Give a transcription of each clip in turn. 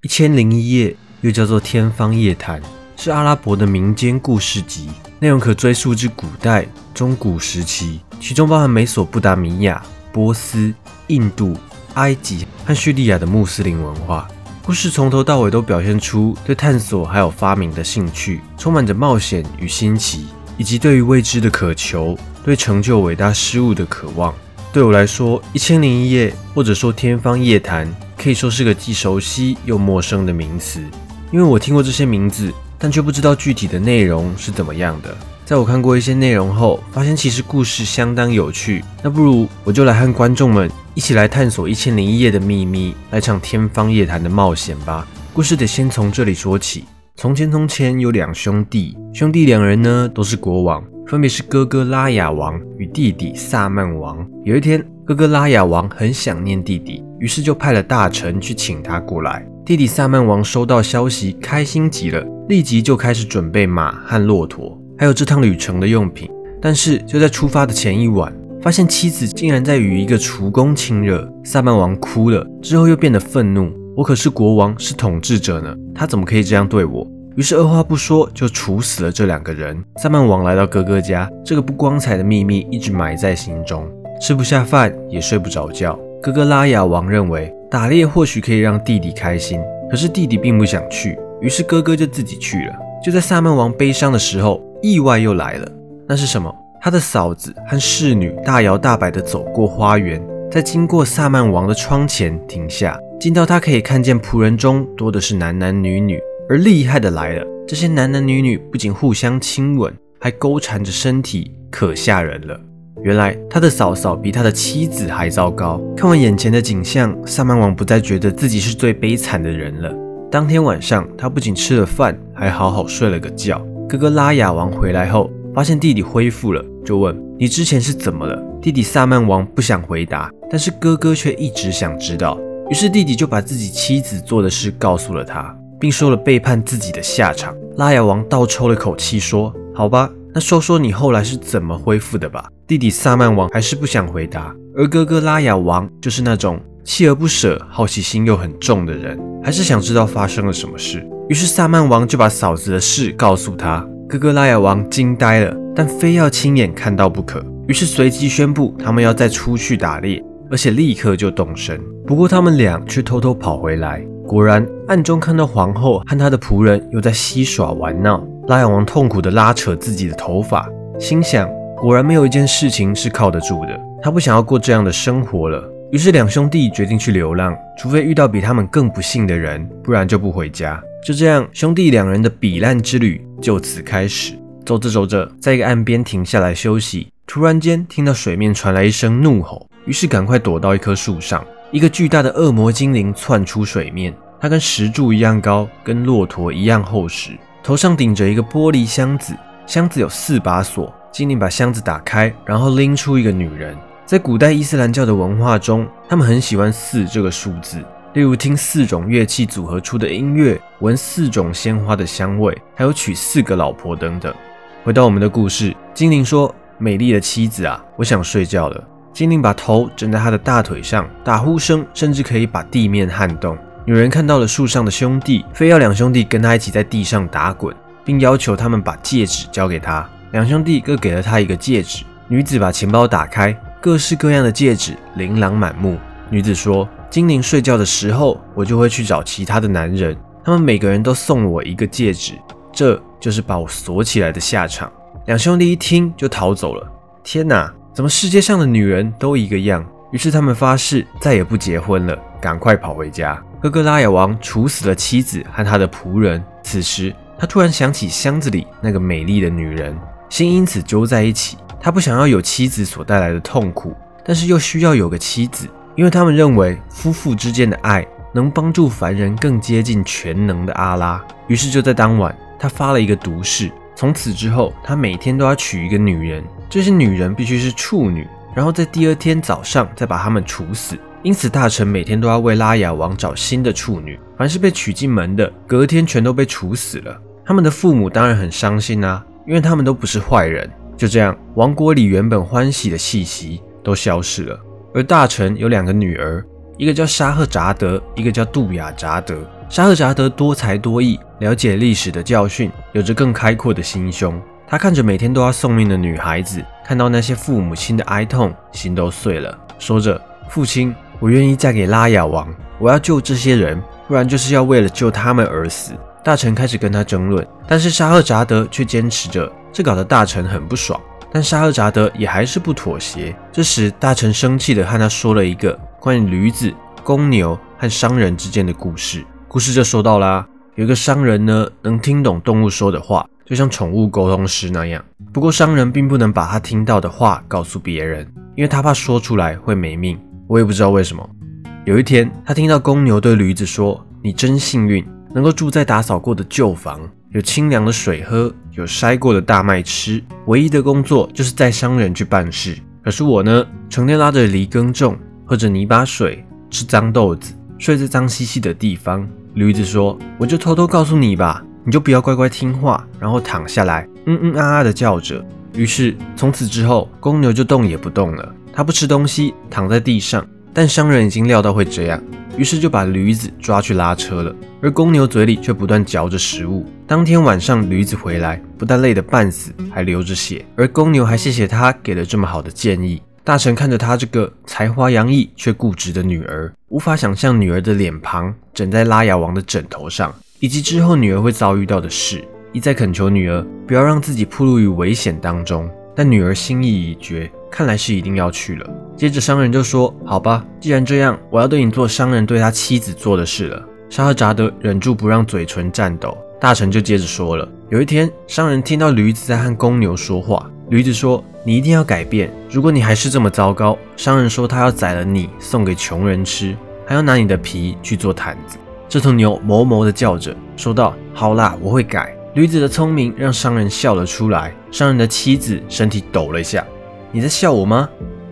一千零一夜又叫做《天方夜谭》，是阿拉伯的民间故事集，内容可追溯至古代、中古时期，其中包含美索不达米亚、波斯、印度、埃及和叙利亚的穆斯林文化。故事从头到尾都表现出对探索还有发明的兴趣，充满着冒险与新奇，以及对于未知的渴求，对成就伟大事物的渴望。对我来说，《一千零一夜》或者说《天方夜谭》。可以说是个既熟悉又陌生的名词，因为我听过这些名字，但却不知道具体的内容是怎么样的。在我看过一些内容后，发现其实故事相当有趣。那不如我就来和观众们一起来探索《一千零一夜》的秘密，来场天方夜谭的冒险吧。故事得先从这里说起。从前，从前有两兄弟，兄弟两人呢都是国王，分别是哥哥拉雅王与弟弟萨曼王。有一天，哥哥拉雅王很想念弟弟，于是就派了大臣去请他过来。弟弟萨曼王收到消息，开心极了，立即就开始准备马和骆驼，还有这趟旅程的用品。但是就在出发的前一晚，发现妻子竟然在与一个厨工亲热。萨曼王哭了，之后又变得愤怒：“我可是国王，是统治者呢，他怎么可以这样对我？”于是二话不说就处死了这两个人。萨曼王来到哥哥家，这个不光彩的秘密一直埋在心中。吃不下饭，也睡不着觉。哥哥拉雅王认为打猎或许可以让弟弟开心，可是弟弟并不想去，于是哥哥就自己去了。就在萨曼王悲伤的时候，意外又来了。那是什么？他的嫂子和侍女大摇大摆地走过花园，在经过萨曼王的窗前停下，近到他可以看见仆人中多的是男男女女。而厉害的来了，这些男男女女不仅互相亲吻，还勾缠着身体，可吓人了。原来他的嫂嫂比他的妻子还糟糕。看完眼前的景象，萨曼王不再觉得自己是最悲惨的人了。当天晚上，他不仅吃了饭，还好好睡了个觉。哥哥拉雅王回来后，发现弟弟恢复了，就问：“你之前是怎么了？”弟弟萨曼王不想回答，但是哥哥却一直想知道。于是弟弟就把自己妻子做的事告诉了他，并说了背叛自己的下场。拉雅王倒抽了口气说：“好吧。”那说说你后来是怎么恢复的吧？弟弟萨曼王还是不想回答，而哥哥拉雅王就是那种锲而不舍、好奇心又很重的人，还是想知道发生了什么事。于是萨曼王就把嫂子的事告诉他，哥哥拉雅王惊呆了，但非要亲眼看到不可。于是随即宣布他们要再出去打猎，而且立刻就动身。不过他们俩却偷偷跑回来，果然暗中看到皇后和她的仆人又在嬉耍玩闹。拉雅王痛苦地拉扯自己的头发，心想：果然没有一件事情是靠得住的。他不想要过这样的生活了。于是两兄弟决定去流浪，除非遇到比他们更不幸的人，不然就不回家。就这样，兄弟两人的彼岸之旅就此开始。走着走着，在一个岸边停下来休息，突然间听到水面传来一声怒吼，于是赶快躲到一棵树上。一个巨大的恶魔精灵窜出水面，它跟石柱一样高，跟骆驼一样厚实。头上顶着一个玻璃箱子，箱子有四把锁。精灵把箱子打开，然后拎出一个女人。在古代伊斯兰教的文化中，他们很喜欢四这个数字，例如听四种乐器组合出的音乐，闻四种鲜花的香味，还有娶四个老婆等等。回到我们的故事，精灵说：“美丽的妻子啊，我想睡觉了。”精灵把头枕在他的大腿上，打呼声甚至可以把地面撼动。女人看到了树上的兄弟，非要两兄弟跟他一起在地上打滚，并要求他们把戒指交给他。两兄弟各给了他一个戒指。女子把钱包打开，各式各样的戒指琳琅满目。女子说：“精灵睡觉的时候，我就会去找其他的男人，他们每个人都送了我一个戒指，这就是把我锁起来的下场。”两兄弟一听就逃走了。天哪，怎么世界上的女人都一个样？于是他们发誓再也不结婚了，赶快跑回家。哥哥拉雅王处死了妻子和他的仆人。此时，他突然想起箱子里那个美丽的女人，心因此揪在一起。他不想要有妻子所带来的痛苦，但是又需要有个妻子，因为他们认为夫妇之间的爱能帮助凡人更接近全能的阿拉。于是就在当晚，他发了一个毒誓：从此之后，他每天都要娶一个女人，这些女人必须是处女，然后在第二天早上再把她们处死。因此，大臣每天都要为拉雅王找新的处女，凡是被娶进门的，隔天全都被处死了。他们的父母当然很伤心啊，因为他们都不是坏人。就这样，王国里原本欢喜的气息都消失了。而大臣有两个女儿，一个叫沙赫扎德，一个叫杜雅扎德。沙赫扎德多才多艺，了解历史的教训，有着更开阔的心胸。他看着每天都要送命的女孩子，看到那些父母亲的哀痛，心都碎了，说着：“父亲，我愿意嫁给拉雅王，我要救这些人，不然就是要为了救他们而死。”大臣开始跟他争论，但是沙赫扎德却坚持着，这搞得大臣很不爽。但沙赫扎德也还是不妥协。这时，大臣生气地和他说了一个关于驴子、公牛和商人之间的故事。故事就说到啦，有一个商人呢，能听懂动物说的话，就像宠物沟通师那样。不过，商人并不能把他听到的话告诉别人，因为他怕说出来会没命。我也不知道为什么。有一天，他听到公牛对驴子说：“你真幸运，能够住在打扫过的旧房。”有清凉的水喝，有筛过的大麦吃，唯一的工作就是载商人去办事。可是我呢，成天拉着犁耕种，喝着泥巴水，吃脏豆子，睡在脏兮兮的地方。驴子说：“我就偷偷告诉你吧，你就不要乖乖听话，然后躺下来，嗯嗯啊啊的叫着。”于是从此之后，公牛就动也不动了，它不吃东西，躺在地上。但商人已经料到会这样。于是就把驴子抓去拉车了，而公牛嘴里却不断嚼着食物。当天晚上，驴子回来，不但累得半死，还流着血，而公牛还谢谢他给了这么好的建议。大臣看着他这个才华洋溢却固执的女儿，无法想象女儿的脸庞枕在拉雅王的枕头上，以及之后女儿会遭遇到的事，一再恳求女儿不要让自己暴露于危险当中。但女儿心意已决，看来是一定要去了。接着商人就说：“好吧，既然这样，我要对你做商人对他妻子做的事了。”沙赫扎德忍住不让嘴唇颤抖。大臣就接着说了：“有一天，商人听到驴子在和公牛说话。驴子说：‘你一定要改变，如果你还是这么糟糕。’商人说他要宰了你，送给穷人吃，还要拿你的皮去做毯子。”这头牛哞哞地叫着，说道：“好啦，我会改。”驴子的聪明让商人笑了出来。商人的妻子身体抖了一下：“你在笑我吗？”“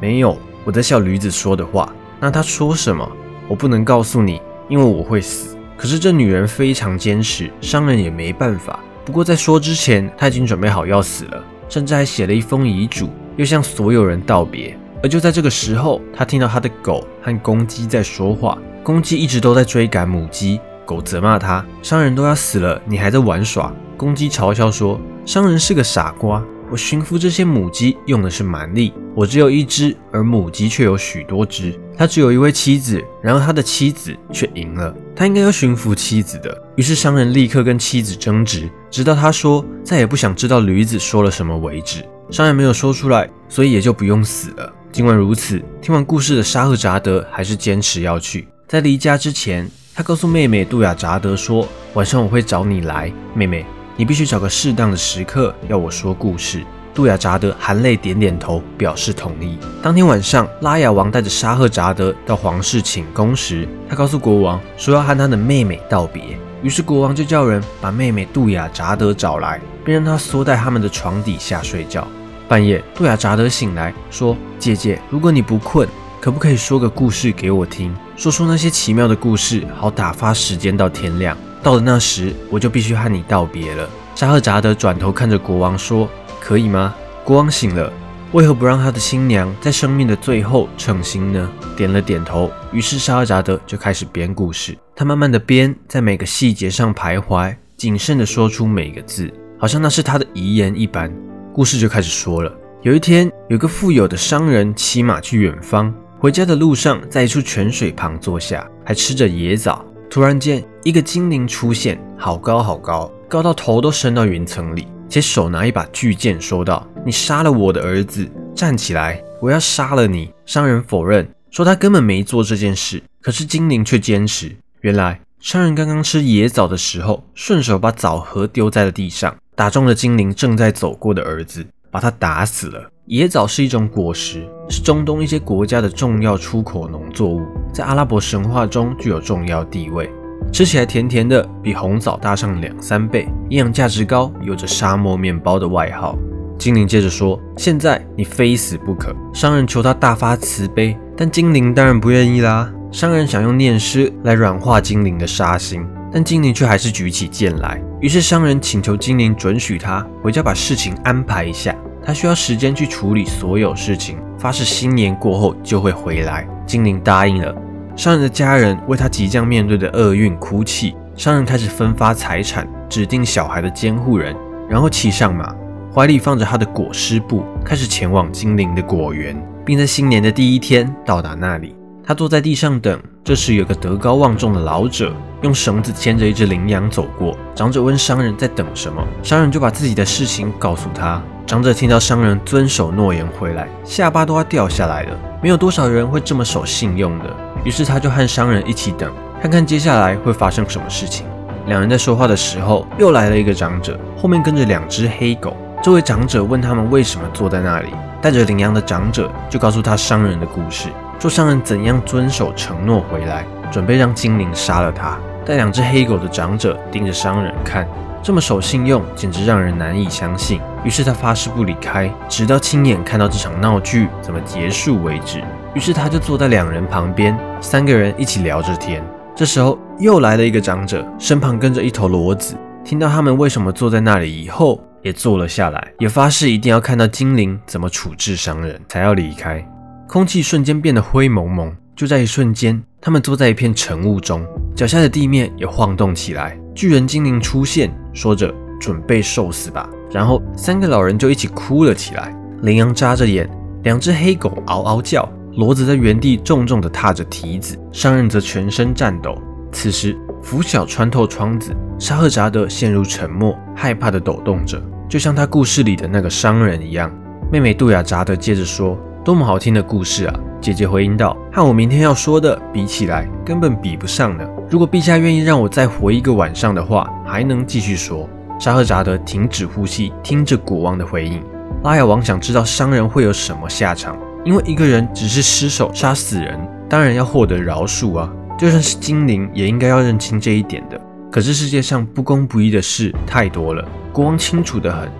没有，我在笑驴子说的话。”“那他说什么？”“我不能告诉你，因为我会死。”可是这女人非常坚持，商人也没办法。不过在说之前，他已经准备好要死了，甚至还写了一封遗嘱，又向所有人道别。而就在这个时候，他听到他的狗和公鸡在说话，公鸡一直都在追赶母鸡。狗责骂他：“商人都要死了，你还在玩耍。”公鸡嘲笑说：“商人是个傻瓜。我驯服这些母鸡用的是蛮力，我只有一只，而母鸡却有许多只。他只有一位妻子，然后他的妻子却赢了。他应该要驯服妻子的。”于是商人立刻跟妻子争执，直到他说再也不想知道驴子说了什么为止。商人没有说出来，所以也就不用死了。尽管如此，听完故事的沙赫扎德还是坚持要去。在离家之前。他告诉妹妹杜亚扎德说：“晚上我会找你来，妹妹，你必须找个适当的时刻要我说故事。”杜雅扎德含泪点点头，表示同意。当天晚上，拉雅王带着沙赫扎德到皇室寝宫时，他告诉国王说要和他的妹妹道别。于是国王就叫人把妹妹杜雅扎德找来，并让她缩在他们的床底下睡觉。半夜，杜雅扎德醒来说：“姐姐，如果你不困。”可不可以说个故事给我听？说说那些奇妙的故事，好打发时间到天亮。到了那时，我就必须和你道别了。沙赫扎德转头看着国王说：“可以吗？”国王醒了，为何不让他的新娘在生命的最后称心呢？点了点头。于是沙赫扎德就开始编故事。他慢慢的编，在每个细节上徘徊，谨慎的说出每个字，好像那是他的遗言一般。故事就开始说了。有一天，有个富有的商人骑马去远方。回家的路上，在一处泉水旁坐下，还吃着野枣。突然间，一个精灵出现，好高好高，高到头都伸到云层里，且手拿一把巨剑，说道：“你杀了我的儿子，站起来，我要杀了你。”商人否认，说他根本没做这件事。可是精灵却坚持。原来，商人刚刚吃野枣的时候，顺手把枣核丢在了地上，打中了精灵正在走过的儿子，把他打死了。野枣是一种果实，是中东一些国家的重要出口农作物，在阿拉伯神话中具有重要地位。吃起来甜甜的，比红枣大上两三倍，营养价值高，有着沙漠面包的外号。精灵接着说：“现在你非死不可。”商人求他大发慈悲，但精灵当然不愿意啦。商人想用念诗来软化精灵的杀心，但精灵却还是举起剑来。于是商人请求精灵准许他回家把事情安排一下。他需要时间去处理所有事情，发誓新年过后就会回来。精灵答应了。商人的家人为他即将面对的厄运哭泣，商人开始分发财产，指定小孩的监护人，然后骑上马，怀里放着他的裹尸布，开始前往精灵的果园，并在新年的第一天到达那里。他坐在地上等。这时，有个德高望重的老者用绳子牵着一只羚羊走过。长者问商人在等什么，商人就把自己的事情告诉他。长者听到商人遵守诺言回来，下巴都要掉下来了。没有多少人会这么守信用的。于是他就和商人一起等，看看接下来会发生什么事情。两人在说话的时候，又来了一个长者，后面跟着两只黑狗。这位长者问他们为什么坐在那里，带着羚羊的长者就告诉他商人的故事。说商人怎样遵守承诺回来，准备让精灵杀了他。带两只黑狗的长者盯着商人看，这么守信用，简直让人难以相信。于是他发誓不离开，直到亲眼看到这场闹剧怎么结束为止。于是他就坐在两人旁边，三个人一起聊着天。这时候又来了一个长者，身旁跟着一头骡子。听到他们为什么坐在那里以后，也坐了下来，也发誓一定要看到精灵怎么处置商人，才要离开。空气瞬间变得灰蒙蒙，就在一瞬间，他们坐在一片晨雾中，脚下的地面也晃动起来。巨人精灵出现，说着：“准备受死吧。”然后三个老人就一起哭了起来。羚羊眨着眼，两只黑狗嗷嗷叫，骡子在原地重重地踏着蹄子，商人则全身颤抖。此时，拂晓穿透窗子，沙赫扎德陷入沉默，害怕地抖动着，就像他故事里的那个商人一样。妹妹杜雅扎德接着说。多么好听的故事啊！姐姐回应道：“和我明天要说的比起来，根本比不上呢。如果陛下愿意让我再活一个晚上的话，还能继续说。”沙赫扎德停止呼吸，听着国王的回应。拉雅王想知道商人会有什么下场，因为一个人只是失手杀死人，当然要获得饶恕啊！就算是精灵，也应该要认清这一点的。可是世界上不公不义的事太多了，国王清楚得很。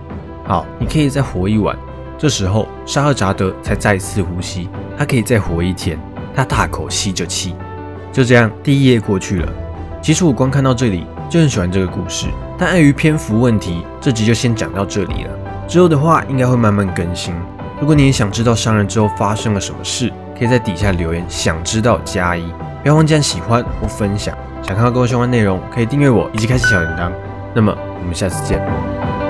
好，你可以再活一晚。这时候，沙赫扎德才再次呼吸，他可以再活一天。他大口吸着气。就这样，第一页过去了。其实我光看到这里就很喜欢这个故事，但碍于篇幅问题，这集就先讲到这里了。之后的话，应该会慢慢更新。如果你也想知道商人之后发生了什么事，可以在底下留言，想知道加一，不要忘记按喜欢或分享。想看到更多相关内容，可以订阅我以及开启小铃铛。那么，我们下次见。